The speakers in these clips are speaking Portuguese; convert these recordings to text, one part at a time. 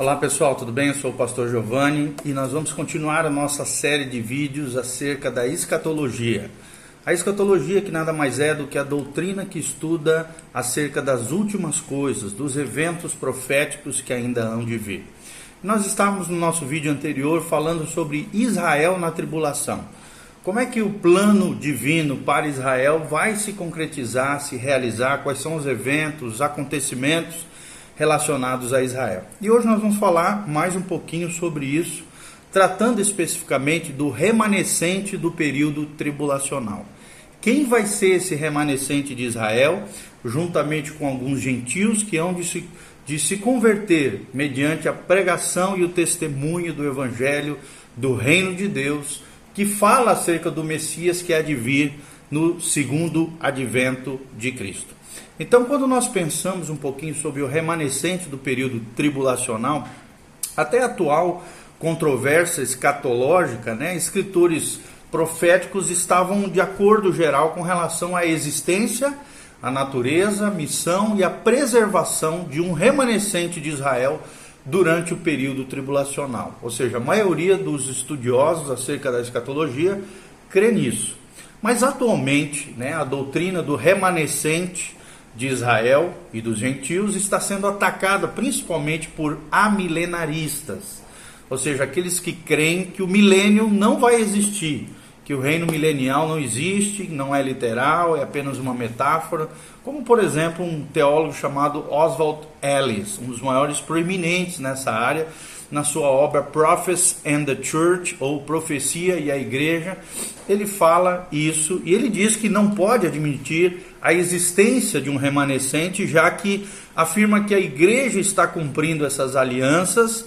Olá pessoal, tudo bem? Eu sou o pastor Giovanni e nós vamos continuar a nossa série de vídeos acerca da escatologia. A escatologia que nada mais é do que a doutrina que estuda acerca das últimas coisas, dos eventos proféticos que ainda hão de vir. Nós estávamos no nosso vídeo anterior falando sobre Israel na tribulação. Como é que o plano divino para Israel vai se concretizar, se realizar, quais são os eventos, os acontecimentos relacionados a Israel. E hoje nós vamos falar mais um pouquinho sobre isso, tratando especificamente do remanescente do período tribulacional. Quem vai ser esse remanescente de Israel, juntamente com alguns gentios que hão de se, de se converter mediante a pregação e o testemunho do Evangelho do Reino de Deus, que fala acerca do Messias que há de vir no segundo advento de Cristo. Então, quando nós pensamos um pouquinho sobre o remanescente do período tribulacional, até a atual controvérsia escatológica, né, escritores proféticos estavam de acordo geral com relação à existência, à natureza, à missão e à preservação de um remanescente de Israel durante o período tribulacional. Ou seja, a maioria dos estudiosos acerca da escatologia crê nisso. Mas atualmente, né, a doutrina do remanescente de Israel e dos gentios está sendo atacada principalmente por amilenaristas, ou seja, aqueles que creem que o milênio não vai existir, que o reino milenial não existe, não é literal, é apenas uma metáfora, como por exemplo um teólogo chamado Oswald Ellis, um dos maiores proeminentes nessa área, na sua obra Prophets and the Church, ou Profecia e a Igreja, ele fala isso e ele diz que não pode admitir a existência de um remanescente, já que afirma que a igreja está cumprindo essas alianças.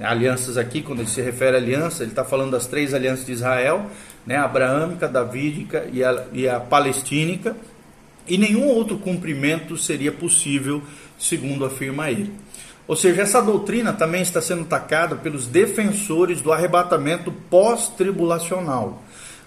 Alianças aqui, quando ele se refere a aliança, ele está falando das três alianças de Israel, né, a abraâmica, davídica e a, e a palestínica, e nenhum outro cumprimento seria possível, segundo afirma ele. Ou seja, essa doutrina também está sendo atacada pelos defensores do arrebatamento pós-tribulacional.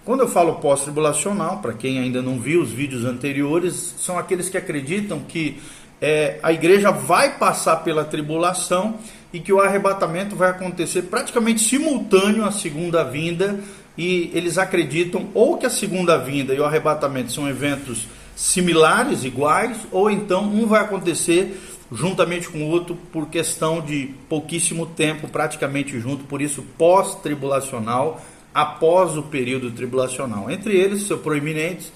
Quando eu falo pós-tribulacional, para quem ainda não viu os vídeos anteriores, são aqueles que acreditam que é, a igreja vai passar pela tribulação e que o arrebatamento vai acontecer praticamente simultâneo à segunda vinda. E eles acreditam ou que a segunda vinda e o arrebatamento são eventos similares, iguais, ou então um vai acontecer juntamente com o outro por questão de pouquíssimo tempo, praticamente junto, por isso pós-tribulacional, após o período tribulacional. Entre eles, seus proeminentes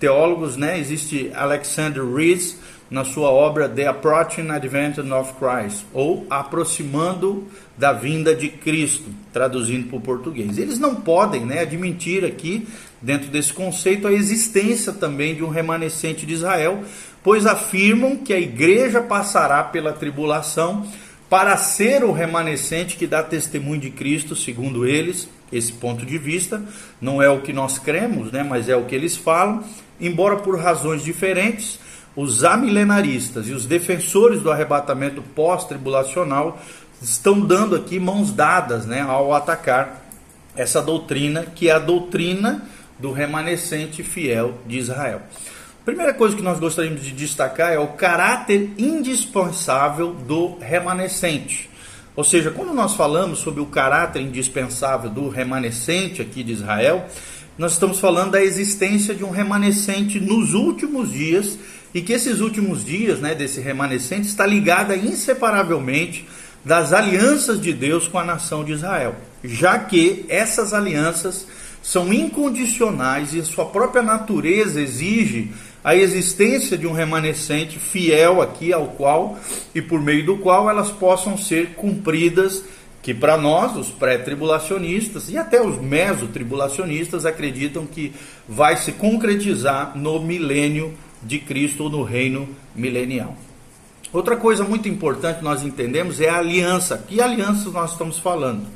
teólogos, né, existe Alexander Rees na sua obra The Approaching Advent of Christ, ou Aproximando da Vinda de Cristo, traduzindo para o português. Eles não podem né, admitir aqui, dentro desse conceito, a existência também de um remanescente de Israel, pois afirmam que a igreja passará pela tribulação para ser o remanescente que dá testemunho de Cristo, segundo eles, esse ponto de vista, não é o que nós cremos, né, mas é o que eles falam, embora por razões diferentes, os amilenaristas e os defensores do arrebatamento pós-tribulacional estão dando aqui mãos dadas né, ao atacar essa doutrina, que é a doutrina do remanescente fiel de Israel. Primeira coisa que nós gostaríamos de destacar é o caráter indispensável do remanescente. Ou seja, quando nós falamos sobre o caráter indispensável do remanescente aqui de Israel, nós estamos falando da existência de um remanescente nos últimos dias e que esses últimos dias, né, desse remanescente está ligada inseparavelmente das alianças de Deus com a nação de Israel, já que essas alianças são incondicionais e sua própria natureza exige a existência de um remanescente fiel aqui ao qual e por meio do qual elas possam ser cumpridas, que para nós, os pré-tribulacionistas e até os mesotribulacionistas acreditam que vai se concretizar no milênio de Cristo ou no reino milenial. Outra coisa muito importante nós entendemos é a aliança. Que alianças nós estamos falando?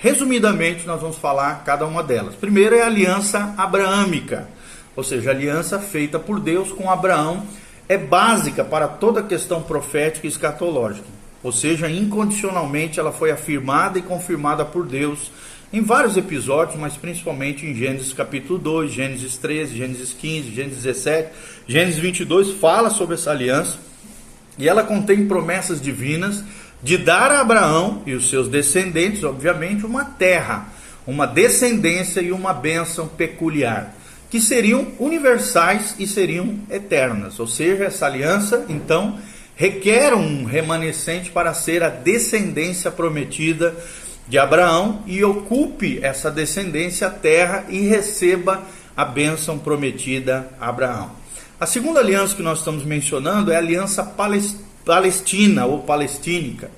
Resumidamente, nós vamos falar cada uma delas. Primeiro é a aliança abraâmica ou seja, a aliança feita por Deus com Abraão é básica para toda questão profética e escatológica. Ou seja, incondicionalmente ela foi afirmada e confirmada por Deus em vários episódios, mas principalmente em Gênesis capítulo 2, Gênesis 13, Gênesis 15, Gênesis 17, Gênesis 22 fala sobre essa aliança e ela contém promessas divinas de dar a Abraão e os seus descendentes, obviamente, uma terra, uma descendência e uma bênção peculiar, que seriam universais e seriam eternas. Ou seja, essa aliança, então, requer um remanescente para ser a descendência prometida de Abraão e ocupe essa descendência a terra e receba a bênção prometida a Abraão. A segunda aliança que nós estamos mencionando é a aliança palestina ou palestínica,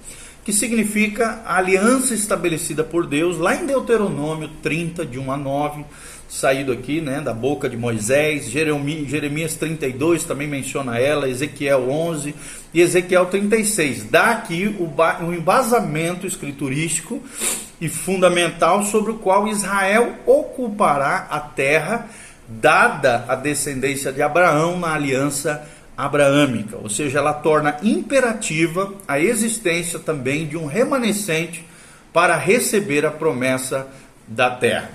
que significa a aliança estabelecida por Deus lá em Deuteronômio 30, de 1 a 9, saído aqui né, da boca de Moisés, Jeremias 32 também menciona ela, Ezequiel 11 e Ezequiel 36. Dá aqui o, um embasamento escriturístico e fundamental sobre o qual Israel ocupará a terra dada a descendência de Abraão na aliança abraâmica, ou seja, ela torna imperativa a existência também de um remanescente para receber a promessa da terra.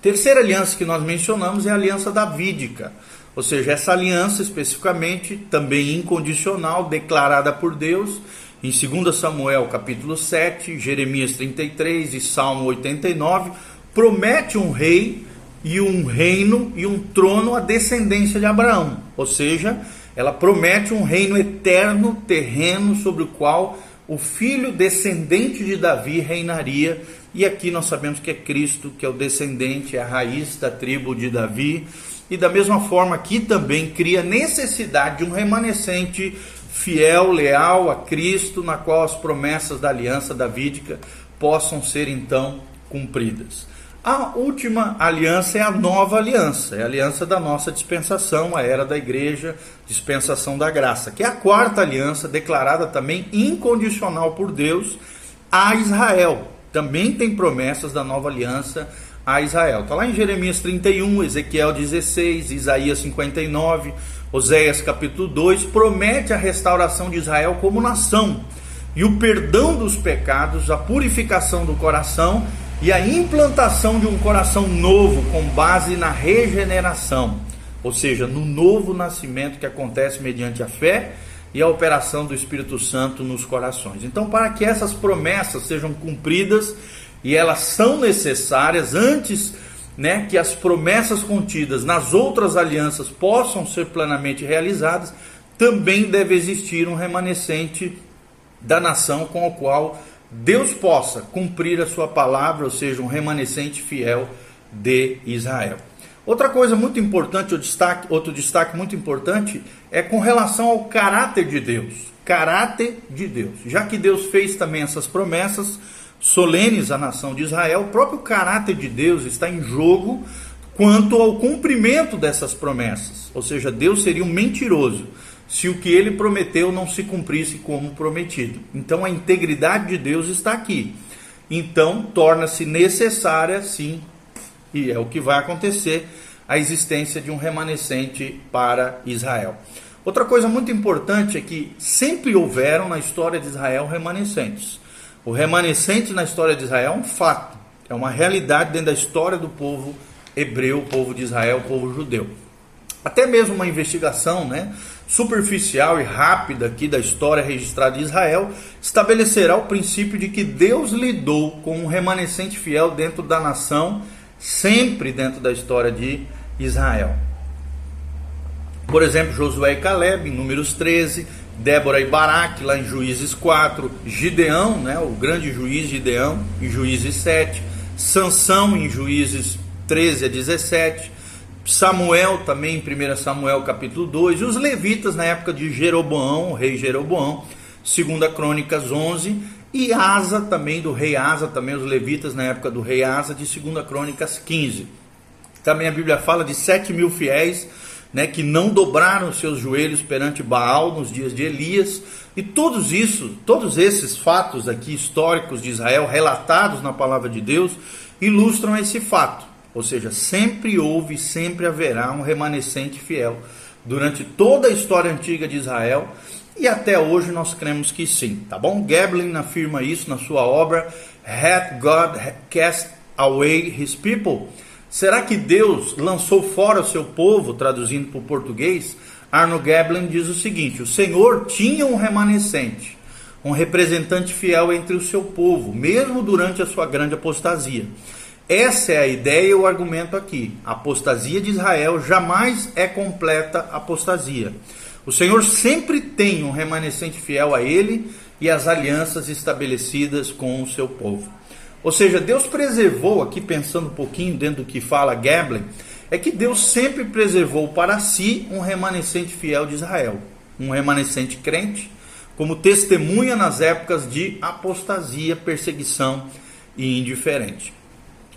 Terceira aliança que nós mencionamos é a aliança davídica, ou seja, essa aliança especificamente também incondicional, declarada por Deus em 2 Samuel capítulo 7, Jeremias 33 e Salmo 89, promete um rei e um reino e um trono à descendência de Abraão. Ou seja, ela promete um reino eterno, terreno, sobre o qual o filho descendente de Davi reinaria. E aqui nós sabemos que é Cristo, que é o descendente, é a raiz da tribo de Davi. E da mesma forma, aqui também cria necessidade de um remanescente fiel, leal a Cristo, na qual as promessas da aliança davídica possam ser então cumpridas. A última aliança é a nova aliança, é a aliança da nossa dispensação, a era da igreja, dispensação da graça, que é a quarta aliança declarada também incondicional por Deus a Israel. Também tem promessas da nova aliança a Israel. Está lá em Jeremias 31, Ezequiel 16, Isaías 59, Oséias capítulo 2, promete a restauração de Israel como nação e o perdão dos pecados, a purificação do coração e a implantação de um coração novo com base na regeneração, ou seja, no novo nascimento que acontece mediante a fé e a operação do Espírito Santo nos corações. Então, para que essas promessas sejam cumpridas, e elas são necessárias antes né, que as promessas contidas nas outras alianças possam ser plenamente realizadas, também deve existir um remanescente da nação com o qual Deus possa cumprir a sua palavra, ou seja, um remanescente fiel de Israel. Outra coisa muito importante, destaque, outro destaque muito importante, é com relação ao caráter de Deus. Caráter de Deus. Já que Deus fez também essas promessas solenes à nação de Israel, o próprio caráter de Deus está em jogo quanto ao cumprimento dessas promessas. Ou seja, Deus seria um mentiroso se o que ele prometeu não se cumprisse como prometido. Então a integridade de Deus está aqui. Então torna-se necessária, sim, e é o que vai acontecer, a existência de um remanescente para Israel. Outra coisa muito importante é que sempre houveram na história de Israel remanescentes. O remanescente na história de Israel é um fato, é uma realidade dentro da história do povo hebreu, povo de Israel, povo judeu. Até mesmo uma investigação, né, superficial e rápida aqui da história registrada de Israel estabelecerá o princípio de que Deus lidou com um remanescente fiel dentro da nação, sempre dentro da história de Israel. Por exemplo, Josué e Caleb, em Números 13, Débora e Baraque, lá em Juízes 4, Gideão, né, o grande juiz Gideão, em Juízes 7, Sansão, em Juízes 13 a 17, Samuel também em 1 Samuel capítulo 2, e os levitas na época de Jeroboão, rei Jeroboão, 2 Crônicas 11, e Asa também, do rei Asa, também os levitas na época do rei Asa, de 2 Crônicas 15. Também a Bíblia fala de 7 mil fiéis, né, que não dobraram seus joelhos perante Baal nos dias de Elias, e todos isso, todos esses fatos aqui históricos de Israel relatados na palavra de Deus, ilustram esse fato ou seja, sempre houve e sempre haverá um remanescente fiel durante toda a história antiga de Israel e até hoje nós cremos que sim, tá bom? Gablin afirma isso na sua obra Hath God Cast Away His People? Será que Deus lançou fora o seu povo, traduzindo para o português? Arno Gablin diz o seguinte: o Senhor tinha um remanescente, um representante fiel entre o seu povo, mesmo durante a sua grande apostasia. Essa é a ideia e o argumento aqui. A apostasia de Israel jamais é completa apostasia. O Senhor sempre tem um remanescente fiel a ele e as alianças estabelecidas com o seu povo. Ou seja, Deus preservou, aqui pensando um pouquinho dentro do que fala Gablin, é que Deus sempre preservou para si um remanescente fiel de Israel, um remanescente crente, como testemunha nas épocas de apostasia, perseguição e indiferente.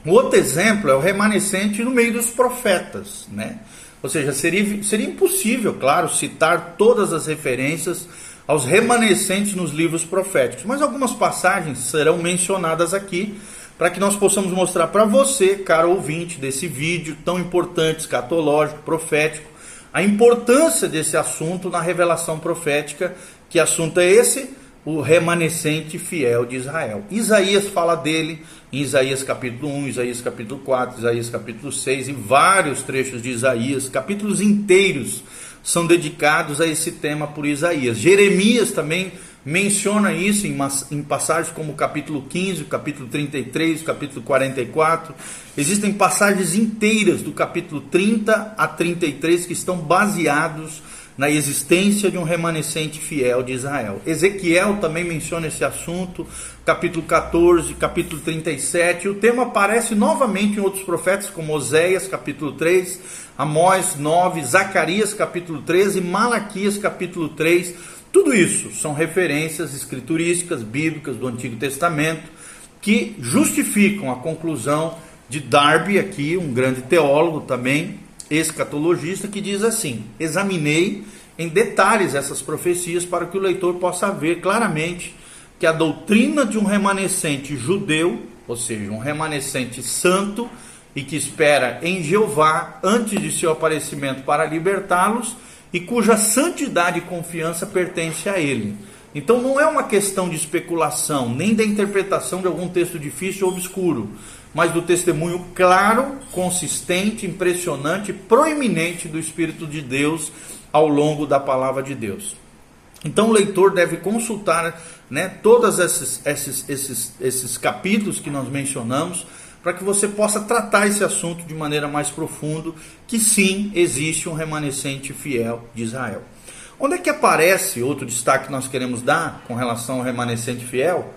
O outro exemplo é o remanescente no meio dos profetas, né? Ou seja, seria, seria impossível, claro, citar todas as referências aos remanescentes nos livros proféticos, mas algumas passagens serão mencionadas aqui para que nós possamos mostrar para você, caro ouvinte desse vídeo tão importante, escatológico, profético, a importância desse assunto na revelação profética. Que assunto é esse? O remanescente fiel de Israel. Isaías fala dele em Isaías capítulo 1, Isaías capítulo 4, Isaías capítulo 6 e vários trechos de Isaías, capítulos inteiros são dedicados a esse tema por Isaías. Jeremias também menciona isso em, em passagens como capítulo 15, o capítulo 33, o capítulo 44. Existem passagens inteiras do capítulo 30 a 33 que estão baseados na existência de um remanescente fiel de Israel. Ezequiel também menciona esse assunto, capítulo 14, capítulo 37. O tema aparece novamente em outros profetas, como Oséias, capítulo 3, Amós 9, Zacarias, capítulo 13, Malaquias, capítulo 3. Tudo isso são referências escriturísticas, bíblicas do Antigo Testamento, que justificam a conclusão de Darby, aqui, um grande teólogo também, escatologista que diz assim: examinei em detalhes essas profecias para que o leitor possa ver claramente que a doutrina de um remanescente judeu, ou seja, um remanescente santo e que espera em Jeová antes de seu aparecimento para libertá-los e cuja santidade e confiança pertence a ele. Então não é uma questão de especulação, nem da interpretação de algum texto difícil ou obscuro, mas do testemunho claro, consistente, impressionante, proeminente do Espírito de Deus ao longo da palavra de Deus. Então o leitor deve consultar né, todos esses, esses, esses, esses capítulos que nós mencionamos para que você possa tratar esse assunto de maneira mais profunda, que sim, existe um remanescente fiel de Israel. Onde é que aparece outro destaque que nós queremos dar com relação ao remanescente fiel?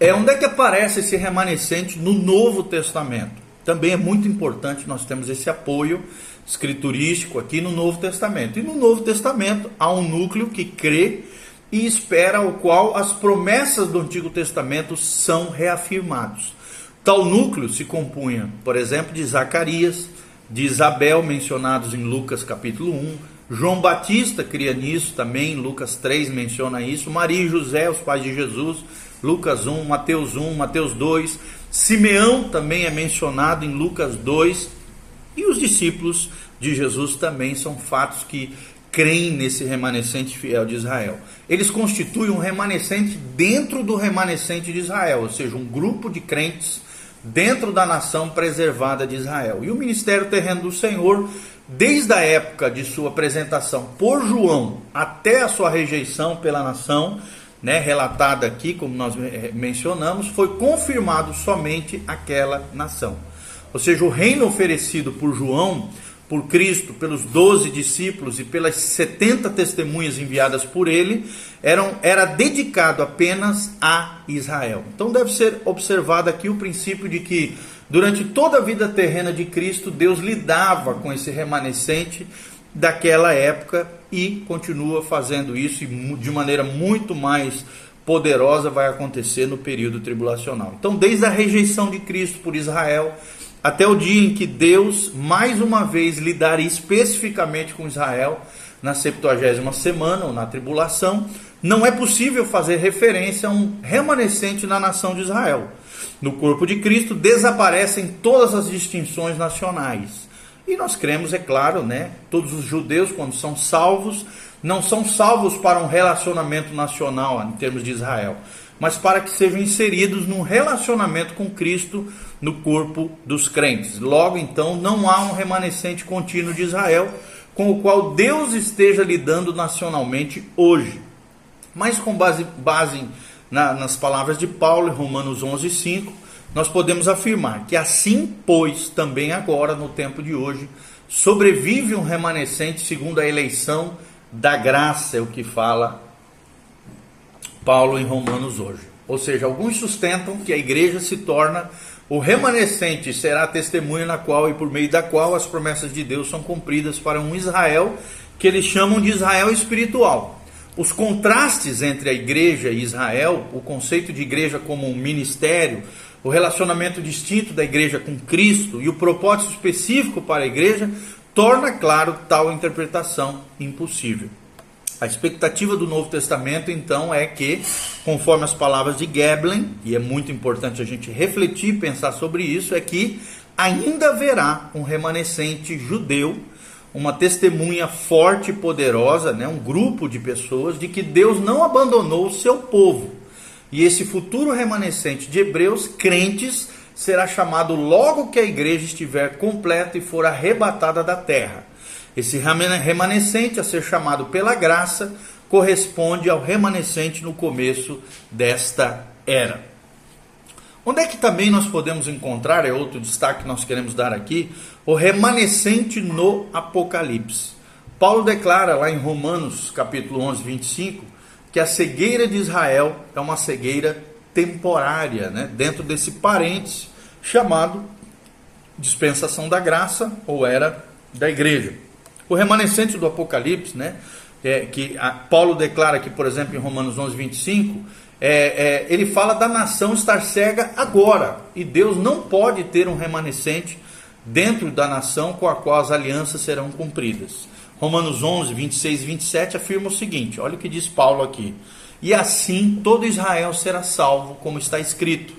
É onde é que aparece esse remanescente no Novo Testamento. Também é muito importante nós temos esse apoio escriturístico aqui no Novo Testamento. E no Novo Testamento há um núcleo que crê e espera o qual as promessas do Antigo Testamento são reafirmadas. Tal núcleo se compunha, por exemplo, de Zacarias, de Isabel, mencionados em Lucas capítulo 1, João Batista cria nisso também, Lucas 3 menciona isso, Maria e José, os pais de Jesus, Lucas 1, Mateus 1, Mateus 2, Simeão também é mencionado em Lucas 2, e os discípulos de Jesus também são fatos que creem nesse remanescente fiel de Israel. Eles constituem um remanescente dentro do remanescente de Israel, ou seja, um grupo de crentes dentro da nação preservada de Israel. E o ministério terreno do Senhor, desde a época de sua apresentação por João até a sua rejeição pela nação, né, relatada aqui, como nós mencionamos, foi confirmado somente aquela nação. Ou seja, o reino oferecido por João, por Cristo, pelos doze discípulos e pelas setenta testemunhas enviadas por ele, eram, era dedicado apenas a Israel. Então deve ser observado aqui o princípio de que durante toda a vida terrena de Cristo, Deus lidava com esse remanescente daquela época e continua fazendo isso de maneira muito mais poderosa vai acontecer no período tribulacional. Então, desde a rejeição de Cristo por Israel até o dia em que Deus mais uma vez lidaria especificamente com Israel na 70 semana ou na tribulação, não é possível fazer referência a um remanescente na nação de Israel. No corpo de Cristo desaparecem todas as distinções nacionais. E nós cremos, é claro, né? Todos os judeus, quando são salvos, não são salvos para um relacionamento nacional em termos de Israel, mas para que sejam inseridos num relacionamento com Cristo no corpo dos crentes. Logo, então, não há um remanescente contínuo de Israel com o qual Deus esteja lidando nacionalmente hoje. Mas com base, base na, nas palavras de Paulo Romanos 11, 5, nós podemos afirmar que assim, pois, também agora, no tempo de hoje, sobrevive um remanescente segundo a eleição da graça, é o que fala Paulo em Romanos hoje. Ou seja, alguns sustentam que a igreja se torna o remanescente, será a testemunha na qual e por meio da qual as promessas de Deus são cumpridas para um Israel que eles chamam de Israel espiritual. Os contrastes entre a igreja e Israel, o conceito de igreja como um ministério, o relacionamento distinto da igreja com Cristo e o propósito específico para a igreja, torna claro tal interpretação impossível. A expectativa do Novo Testamento, então, é que, conforme as palavras de Geblen, e é muito importante a gente refletir e pensar sobre isso, é que ainda haverá um remanescente judeu, uma testemunha forte e poderosa, né, um grupo de pessoas, de que Deus não abandonou o seu povo. E esse futuro remanescente de hebreus, crentes, será chamado logo que a igreja estiver completa e for arrebatada da terra. Esse remanescente a ser chamado pela graça corresponde ao remanescente no começo desta era. Onde é que também nós podemos encontrar, é outro destaque que nós queremos dar aqui, o remanescente no Apocalipse. Paulo declara lá em Romanos capítulo 11, 25, que a cegueira de Israel é uma cegueira temporária, né? dentro desse parênteses chamado dispensação da graça ou era da igreja. O remanescente do Apocalipse, né, é, que a, Paulo declara aqui, por exemplo, em Romanos 11, 25, é, é, ele fala da nação estar cega agora, e Deus não pode ter um remanescente dentro da nação com a qual as alianças serão cumpridas. Romanos 11, 26 e 27 afirma o seguinte: olha o que diz Paulo aqui. E assim todo Israel será salvo, como está escrito: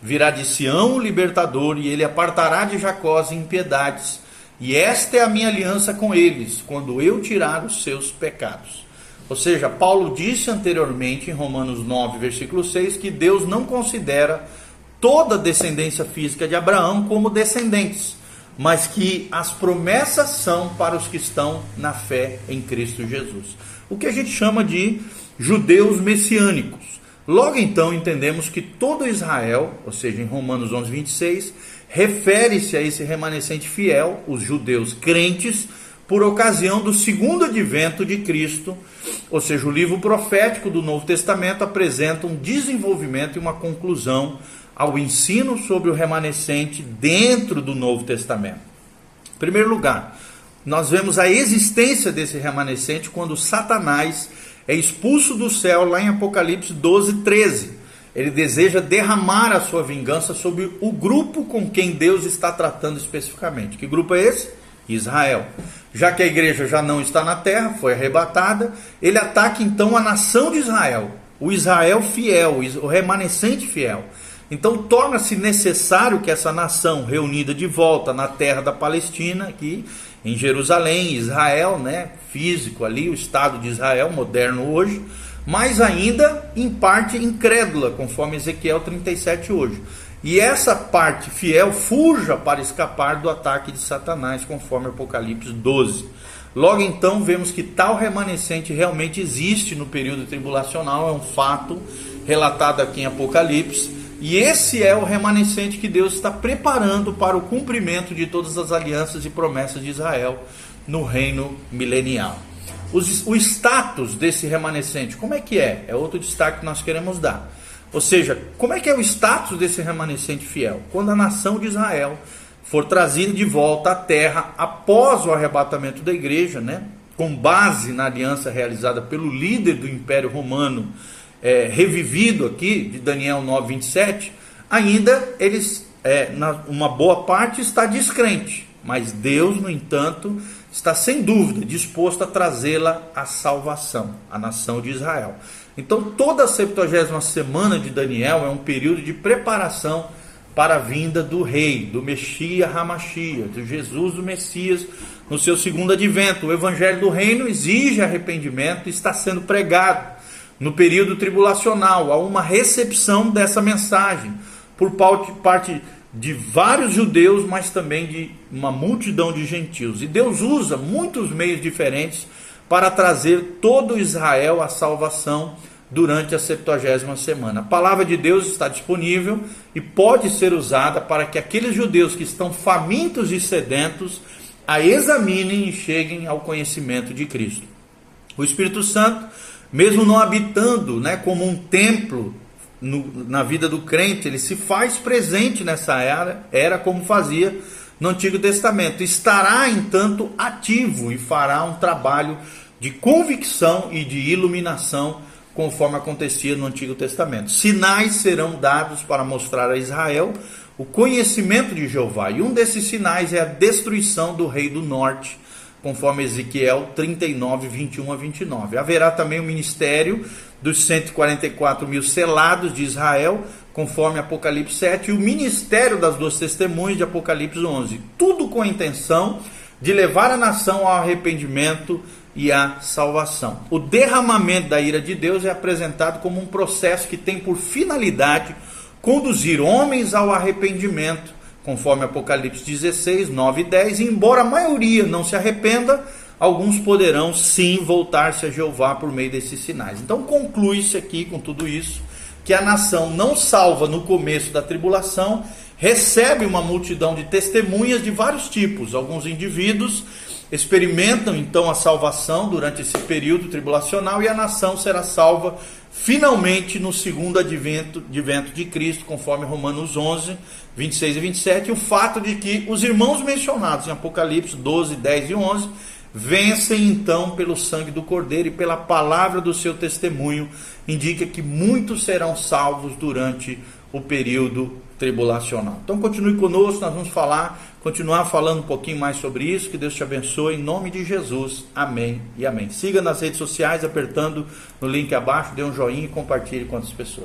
virá de Sião o libertador, e ele apartará de Jacó as impiedades e esta é a minha aliança com eles, quando eu tirar os seus pecados. Ou seja, Paulo disse anteriormente em Romanos 9, versículo 6, que Deus não considera toda a descendência física de Abraão como descendentes, mas que as promessas são para os que estão na fé em Cristo Jesus. O que a gente chama de judeus messiânicos. Logo então entendemos que todo Israel, ou seja, em Romanos 11, 26, refere-se a esse remanescente fiel, os judeus crentes, por ocasião do segundo advento de Cristo, ou seja, o livro profético do Novo Testamento apresenta um desenvolvimento e uma conclusão ao ensino sobre o remanescente dentro do Novo Testamento. Em primeiro lugar, nós vemos a existência desse remanescente quando Satanás é expulso do céu lá em Apocalipse 12, 13 ele deseja derramar a sua vingança sobre o grupo com quem Deus está tratando especificamente. Que grupo é esse? Israel. Já que a igreja já não está na terra, foi arrebatada, ele ataca então a nação de Israel, o Israel fiel, o remanescente fiel. Então torna-se necessário que essa nação reunida de volta na terra da Palestina, aqui em Jerusalém, Israel, né, físico ali, o Estado de Israel moderno hoje, mas ainda em parte incrédula, conforme Ezequiel 37 hoje. E essa parte fiel fuja para escapar do ataque de Satanás, conforme Apocalipse 12. Logo então, vemos que tal remanescente realmente existe no período tribulacional, é um fato relatado aqui em Apocalipse, e esse é o remanescente que Deus está preparando para o cumprimento de todas as alianças e promessas de Israel no reino milenial. Os, o status desse remanescente, como é que é? É outro destaque que nós queremos dar. Ou seja, como é que é o status desse remanescente fiel? Quando a nação de Israel for trazida de volta à terra após o arrebatamento da igreja, né? com base na aliança realizada pelo líder do Império Romano, é, revivido aqui, de Daniel 9, 27, ainda eles, é, na, uma boa parte está descrente, mas Deus, no entanto, está sem dúvida disposto a trazê-la à salvação, a nação de Israel. Então, toda a 70 semana de Daniel é um período de preparação para a vinda do rei, do Messias Hamashia, de Jesus, do Messias, no seu segundo advento. O evangelho do reino exige arrependimento e está sendo pregado no período tribulacional. Há uma recepção dessa mensagem por parte de vários judeus, mas também de uma multidão de gentios. E Deus usa muitos meios diferentes para trazer todo Israel à salvação durante a 70 semana. A palavra de Deus está disponível e pode ser usada para que aqueles judeus que estão famintos e sedentos a examinem e cheguem ao conhecimento de Cristo. O Espírito Santo, mesmo não habitando né, como um templo no, na vida do crente, ele se faz presente nessa era, era como fazia no Antigo Testamento. Estará, entanto, ativo e fará um trabalho de convicção e de iluminação, conforme acontecia no Antigo Testamento. Sinais serão dados para mostrar a Israel o conhecimento de Jeová. E um desses sinais é a destruição do rei do norte, conforme Ezequiel 39, 21 a 29. Haverá também o ministério dos 144 mil selados de Israel, conforme Apocalipse 7, e o ministério das duas testemunhas de Apocalipse 11. Tudo com a intenção de levar a nação ao arrependimento e à salvação. O derramamento da ira de Deus é apresentado como um processo que tem por finalidade conduzir homens ao arrependimento, conforme Apocalipse 16, 9 e 10. E embora a maioria não se arrependa, alguns poderão sim voltar-se a Jeová por meio desses sinais. Então conclui-se aqui com tudo isso que a nação não salva no começo da tribulação recebe uma multidão de testemunhas de vários tipos. Alguns indivíduos experimentam então a salvação durante esse período tribulacional e a nação será salva finalmente no segundo advento, de Cristo, conforme Romanos 11, 26 e 27. E o fato de que os irmãos mencionados em Apocalipse 12, 10 e 11 vencem então pelo sangue do Cordeiro e pela palavra do seu testemunho, indica que muitos serão salvos durante o período tribulacional. Então continue conosco, nós vamos falar, continuar falando um pouquinho mais sobre isso. Que Deus te abençoe em nome de Jesus. Amém e amém. Siga nas redes sociais apertando no link abaixo, dê um joinha e compartilhe com outras pessoas.